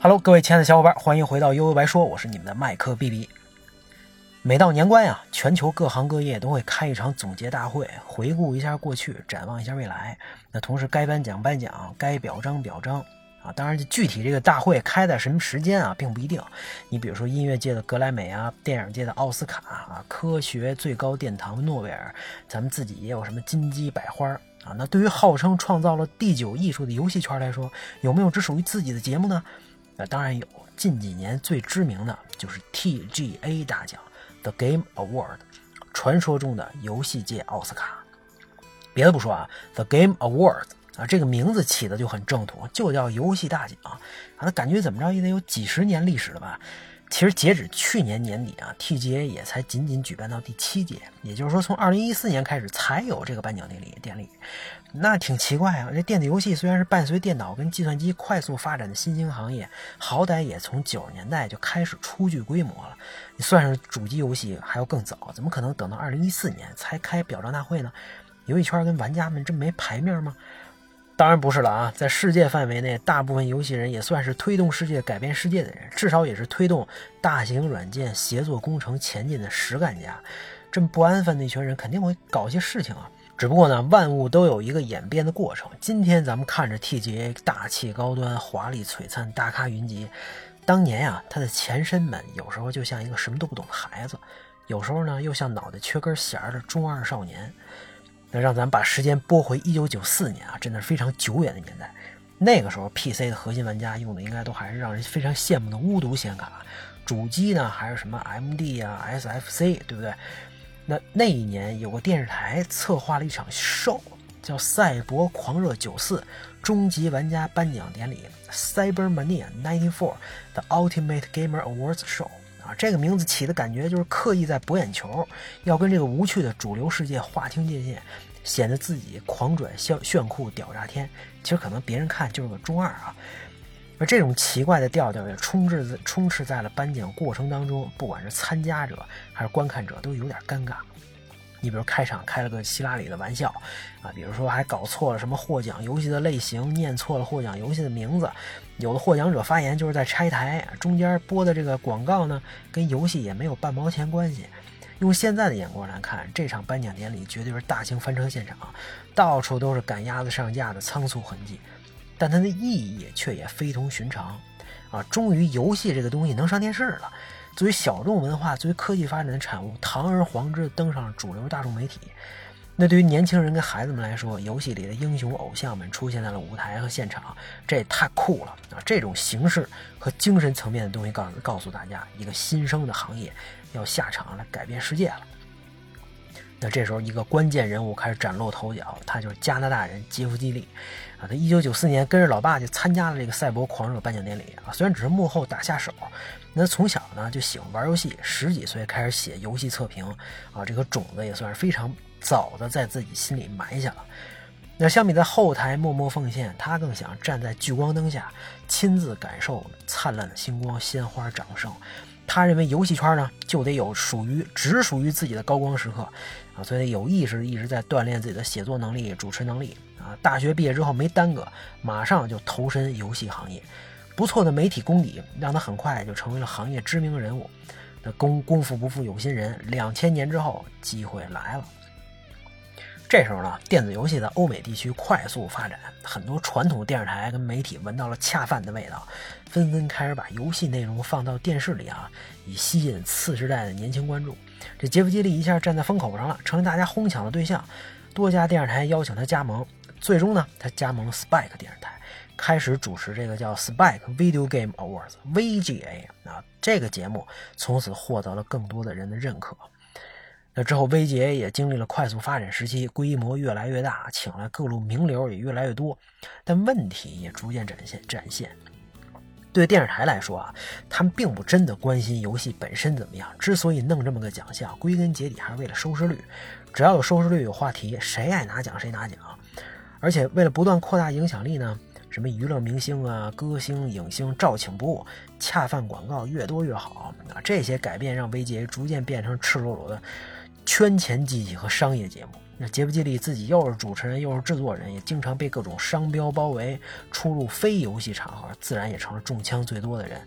Hello，各位亲爱的小伙伴，欢迎回到悠悠白说，我是你们的麦克 B B。每到年关呀，全球各行各业都会开一场总结大会，回顾一下过去，展望一下未来。那同时该颁奖颁奖，该表彰表彰啊。当然，具体这个大会开在什么时间啊，并不一定。你比如说音乐界的格莱美啊，电影界的奥斯卡啊，科学最高殿堂诺贝尔，咱们自己也有什么金鸡百花啊。那对于号称创造了第九艺术的游戏圈来说，有没有只属于自己的节目呢？那当然有，近几年最知名的就是 TGA 大奖，The Game Award，传说中的游戏界奥斯卡。别的不说啊，The Game Awards 啊，这个名字起的就很正统，就叫游戏大奖啊。那感觉怎么着也得有几十年历史了吧？其实截止去年年底啊，TGA 也才仅仅举办到第七届，也就是说从二零一四年开始才有这个颁奖典礼典礼。那挺奇怪啊！这电子游戏虽然是伴随电脑跟计算机快速发展的新兴行业，好歹也从九十年代就开始初具规模了。你算是主机游戏还要更早，怎么可能等到二零一四年才开表彰大会呢？游戏圈跟玩家们真没牌面吗？当然不是了啊！在世界范围内，大部分游戏人也算是推动世界、改变世界的人，至少也是推动大型软件协作工程前进的实干家。这么不安分的一群人，肯定会搞些事情啊！只不过呢，万物都有一个演变的过程。今天咱们看着 TGA 大气高端、华丽璀璨、大咖云集，当年呀，它的前身们有时候就像一个什么都不懂的孩子，有时候呢又像脑袋缺根弦儿的中二少年。那让咱们把时间拨回一九九四年啊，真的是非常久远的年代。那个时候 PC 的核心玩家用的应该都还是让人非常羡慕的巫毒显卡，主机呢还是什么 MD 啊、SFC，对不对？那那一年有个电视台策划了一场 show，，叫《赛博狂热九四终极玩家颁奖典礼》（Cybermania '94 The Ultimate Gamer Awards Show） 啊，这个名字起的感觉就是刻意在博眼球，要跟这个无趣的主流世界划清界限，显得自己狂拽炫炫酷屌炸天。其实可能别人看就是个中二啊。而这种奇怪的调调也充斥在充斥在了颁奖过程当中，不管是参加者还是观看者，都有点尴尬。你比如开场开了个希拉里的玩笑啊，比如说还搞错了什么获奖游戏的类型，念错了获奖游戏的名字，有的获奖者发言就是在拆台，中间播的这个广告呢，跟游戏也没有半毛钱关系。用现在的眼光来看，这场颁奖典礼绝对是大型翻车现场，到处都是赶鸭子上架的仓促痕迹。但它的意义却也非同寻常，啊，终于游戏这个东西能上电视了。作为小众文化、作为科技发展的产物，堂而皇之登上了主流大众媒体。那对于年轻人跟孩子们来说，游戏里的英雄偶像们出现在了舞台和现场，这也太酷了啊！这种形式和精神层面的东西，告诉告诉大家，一个新生的行业要下场来改变世界了。那这时候，一个关键人物开始崭露头角，他就是加拿大人杰夫·基利，啊，他一九九四年跟着老爸就参加了这个赛博狂热颁奖典礼啊，虽然只是幕后打下手，那从小呢就喜欢玩游戏，十几岁开始写游戏测评，啊，这个种子也算是非常早的在自己心里埋下了。那相比在后台默默奉献，他更想站在聚光灯下，亲自感受灿烂的星光、鲜花、掌声。他认为游戏圈呢就得有属于只属于自己的高光时刻，啊，所以有意识一直在锻炼自己的写作能力、主持能力啊。大学毕业之后没耽搁，马上就投身游戏行业，不错的媒体功底让他很快就成为了行业知名人物。那功功夫不负有心人，两千年之后机会来了。这时候呢，电子游戏在欧美地区快速发展，很多传统电视台跟媒体闻到了恰饭的味道，纷纷开始把游戏内容放到电视里啊，以吸引次时代的年轻观众。这杰夫·基利一下站在风口上了，成为大家哄抢的对象。多家电视台邀请他加盟，最终呢，他加盟了 Spike 电视台，开始主持这个叫 Spike Video Game Awards（VGA） 啊，这个节目从此获得了更多的人的认可。那之后，VGA 也经历了快速发展时期，规模越来越大，请来各路名流也越来越多，但问题也逐渐展现展现。对电视台来说啊，他们并不真的关心游戏本身怎么样。之所以弄这么个奖项，归根结底还是为了收视率。只要有收视率、有话题，谁爱拿奖谁拿奖。而且为了不断扩大影响力呢，什么娱乐明星啊、歌星、影星照请不误，恰饭广告越多越好啊！这些改变让 VGA 逐渐变成赤裸裸的圈钱机器和商业节目。那杰布·基利自己又是主持人又是制作人，也经常被各种商标包围，出入非游戏场合，自然也成了中枪最多的人。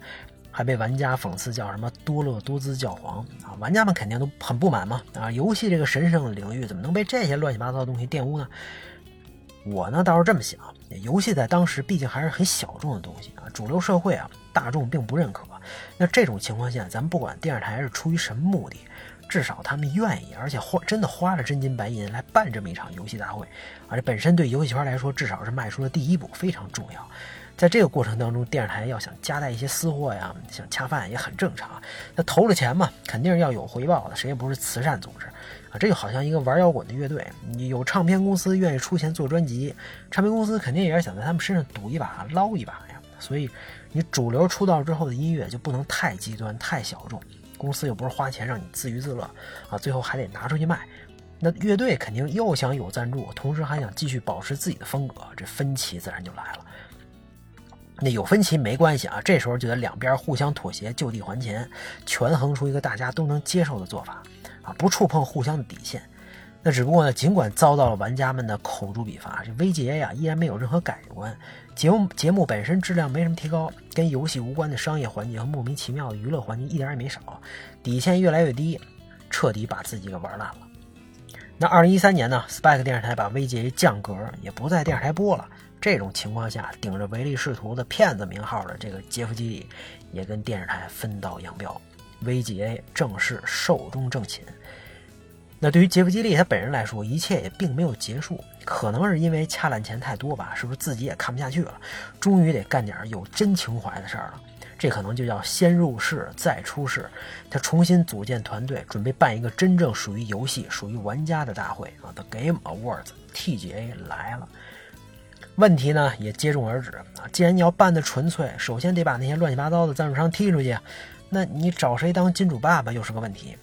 还被玩家讽刺叫什么多乐多姿教皇啊！玩家们肯定都很不满嘛啊！游戏这个神圣的领域怎么能被这些乱七八糟的东西玷污呢？我呢倒是这么想，游戏在当时毕竟还是很小众的东西啊，主流社会啊大众并不认可。那这种情况下，咱们不管电视台是出于什么目的，至少他们愿意，而且花真的花了真金白银来办这么一场游戏大会，而且本身对游戏圈来说，至少是迈出了第一步，非常重要。在这个过程当中，电视台要想夹带一些私货呀，想恰饭也很正常。那投了钱嘛，肯定是要有回报的，谁也不是慈善组织这就好像一个玩摇滚的乐队，你有唱片公司愿意出钱做专辑，唱片公司肯定也是想在他们身上赌一把、捞一把呀。所以，你主流出道之后的音乐就不能太极端、太小众，公司又不是花钱让你自娱自乐啊，最后还得拿出去卖。那乐队肯定又想有赞助，同时还想继续保持自己的风格，这分歧自然就来了。那有分歧没关系啊，这时候就得两边互相妥协，就地还钱，权衡出一个大家都能接受的做法啊，不触碰互相的底线。那只不过呢，尽管遭到了玩家们的口诛笔伐，这威杰呀依然没有任何改观。节目节目本身质量没什么提高，跟游戏无关的商业环节和莫名其妙的娱乐环节一点也没少，底线越来越低，彻底把自己给玩烂了。那二零一三年呢，Spike 电视台把威杰降格，也不在电视台播了。这种情况下，顶着唯利是图的骗子名号的这个杰夫·基里，也跟电视台分道扬镳，威杰正式寿终正寝。那对于杰夫·基利他本人来说，一切也并没有结束，可能是因为掐烂钱太多吧，是不是自己也看不下去了，终于得干点有真情怀的事儿了？这可能就叫先入世再出世。他重新组建团队，准备办一个真正属于游戏、属于玩家的大会啊！The Game Awards TGA 来了。问题呢也接踵而至啊！既然你要办的纯粹，首先得把那些乱七八糟的赞助商踢出去，那你找谁当金主爸爸又是个问题。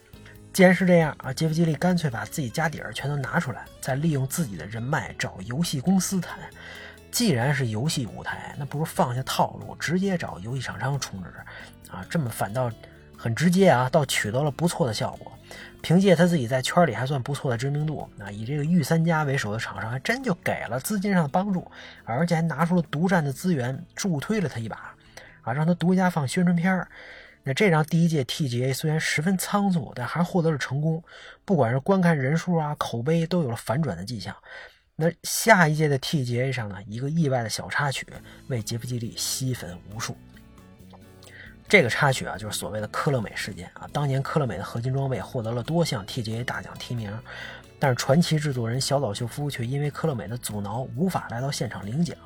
既然是这样啊，杰夫·基利干脆把自己家底儿全都拿出来，再利用自己的人脉找游戏公司谈。既然是游戏舞台，那不如放下套路，直接找游戏厂商充值啊！这么反倒很直接啊，倒取得了不错的效果。凭借他自己在圈里还算不错的知名度，啊，以这个御三家为首的厂商还真就给了资金上的帮助，而且还拿出了独占的资源助推了他一把，啊，让他独家放宣传片儿。那这让第一届 TGA 虽然十分仓促，但还获得了成功，不管是观看人数啊、口碑都有了反转的迹象。那下一届的 TGA 上呢，一个意外的小插曲为杰夫·基利吸粉无数。这个插曲啊，就是所谓的科乐美事件啊。当年科乐美的合金装备获得了多项 TGA 大奖提名，但是传奇制作人小岛秀夫却因为科乐美的阻挠，无法来到现场领奖。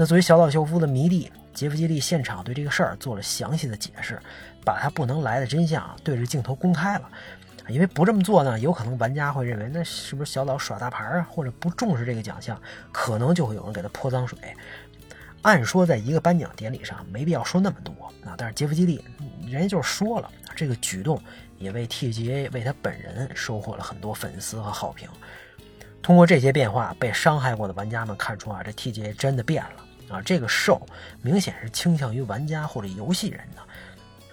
那作为小岛秀夫的迷弟，杰夫·基利现场对这个事儿做了详细的解释，把他不能来的真相对着镜头公开了。因为不这么做呢，有可能玩家会认为那是不是小岛耍大牌啊，或者不重视这个奖项，可能就会有人给他泼脏水。按说在一个颁奖典礼上没必要说那么多啊，但是杰夫·基利人家就是说了，这个举动也为 TGA 为他本人收获了很多粉丝和好评。通过这些变化，被伤害过的玩家们看出啊，这 TGA 真的变了啊，这个受明显是倾向于玩家或者游戏人的。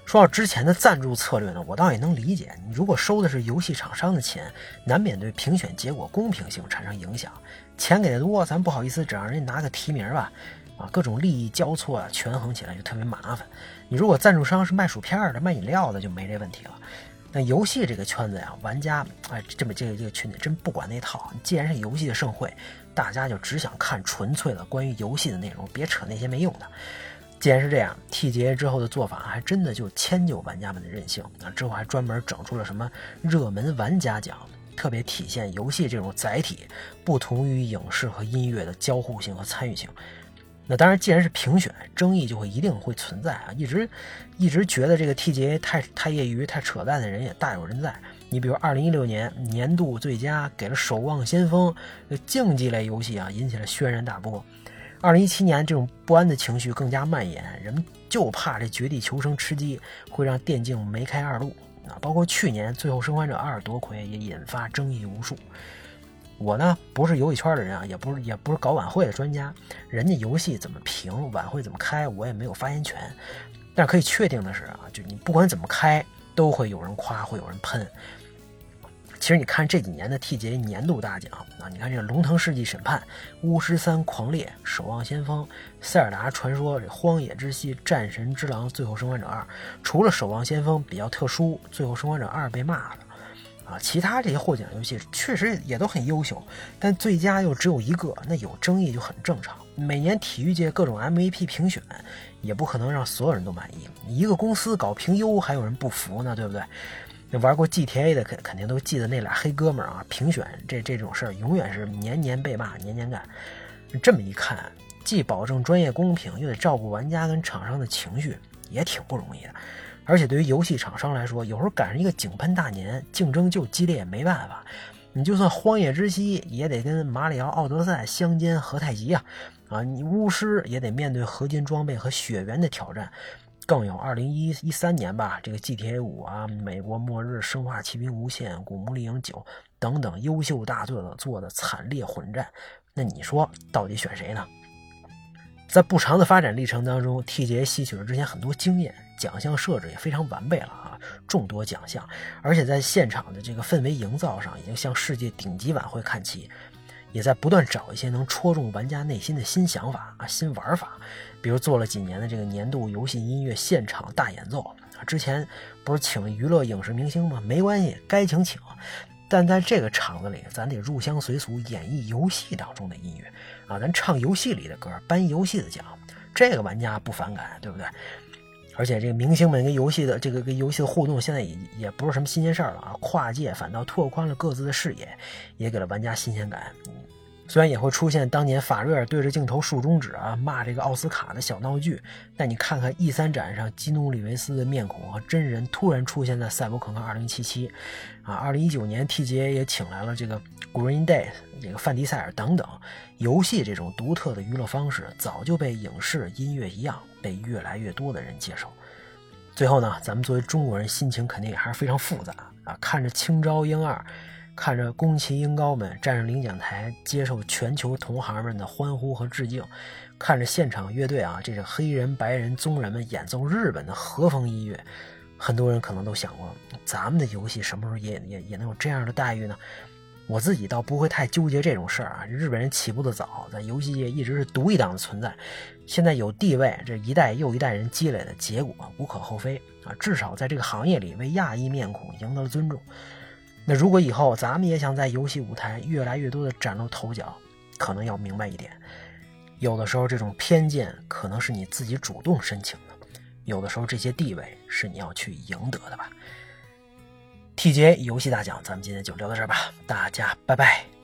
说到之前的赞助策略呢，我倒也能理解。你如果收的是游戏厂商的钱，难免对评选结果公平性产生影响。钱给的多，咱不好意思只让人家拿个提名吧。啊，各种利益交错啊，权衡起来就特别麻烦。你如果赞助商是卖薯片的、卖饮料的，就没这问题了。那游戏这个圈子呀，玩家哎，这么这个这个群体真不管那套。既然是游戏的盛会，大家就只想看纯粹的关于游戏的内容，别扯那些没用的。既然是这样，TGA 之后的做法还真的就迁就玩家们的任性啊。之后还专门整出了什么热门玩家奖，特别体现游戏这种载体不同于影视和音乐的交互性和参与性。那当然，既然是评选，争议就会一定会存在啊！一直一直觉得这个 TGA 太太业余、太扯淡的人也大有人在。你比如，二零一六年年度最佳给了《守望先锋》竞技类游戏啊，引起了轩然大波。二零一七年，这种不安的情绪更加蔓延，人们就怕这《绝地求生》吃鸡会让电竞梅开二度啊！包括去年《最后生还者二》夺魁，也引发争议无数。我呢不是游戏圈的人啊，也不是也不是搞晚会的专家，人家游戏怎么评，晚会怎么开，我也没有发言权。但可以确定的是啊，就你不管怎么开，都会有人夸，会有人喷。其实你看这几年的 TGA 年度大奖啊，你看这《龙腾世纪审判》《巫师三狂猎》《守望先锋》《塞尔达传说》这《荒野之息》《战神之狼》《最后生还者二》，除了《守望先锋》比较特殊，《最后生还者二》被骂了啊，其他这些获奖游戏确实也都很优秀，但最佳又只有一个，那有争议就很正常。每年体育界各种 MVP 评选，也不可能让所有人都满意。一个公司搞评优，还有人不服呢，对不对？那玩过 GTA 的肯肯定都记得那俩黑哥们儿啊，评选这这种事儿永远是年年被骂，年年干。这么一看，既保证专业公平，又得照顾玩家跟厂商的情绪，也挺不容易的。而且对于游戏厂商来说，有时候赶上一个井喷大年，竞争就激烈，没办法。你就算荒野之息，也得跟马里奥奥德赛相煎何太急啊！啊，你巫师也得面对合金装备和血缘的挑战。更有二零一一三年吧，这个 GTA 五啊，美国末日、生化奇兵无限、古墓丽影九等等优秀大作的做的惨烈混战，那你说到底选谁呢？在不长的发展历程当中，TGA 吸取了之前很多经验，奖项设置也非常完备了啊，众多奖项，而且在现场的这个氛围营造上，已经向世界顶级晚会看齐。也在不断找一些能戳中玩家内心的新想法啊、新玩法，比如做了几年的这个年度游戏音乐现场大演奏啊。之前不是请娱乐影视明星吗？没关系，该请请。但在这个场子里，咱得入乡随俗，演绎游戏当中的音乐啊，咱唱游戏里的歌，颁游戏的奖，这个玩家不反感，对不对？而且这个明星们跟游戏的这个跟游戏的互动，现在也也不是什么新鲜事儿了啊，跨界反倒拓宽了各自的视野，也给了玩家新鲜感。虽然也会出现当年法瑞尔对着镜头竖中指啊骂这个奥斯卡的小闹剧，但你看看 E 三展上基努里维斯的面孔和真人突然出现在赛博朋克2077，啊，2019年 TGA 也请来了这个 Green Day 这个范迪塞尔等等，游戏这种独特的娱乐方式早就被影视音乐一样被越来越多的人接受。最后呢，咱们作为中国人心情肯定也还是非常复杂啊，看着青招英二。看着宫崎英高们站上领奖台，接受全球同行们的欢呼和致敬；看着现场乐队啊，这个黑人、白人、棕人们演奏日本的和风音乐，很多人可能都想过，咱们的游戏什么时候也也也能有这样的待遇呢？我自己倒不会太纠结这种事儿啊。日本人起步的早，在游戏界一直是独一档的存在，现在有地位，这一代又一代人积累的结果，无可厚非啊。至少在这个行业里，为亚裔面孔赢得了尊重。那如果以后咱们也想在游戏舞台越来越多的崭露头角，可能要明白一点，有的时候这种偏见可能是你自己主动申请的，有的时候这些地位是你要去赢得的吧。TGA 游戏大奖，咱们今天就聊到这儿吧，大家拜拜。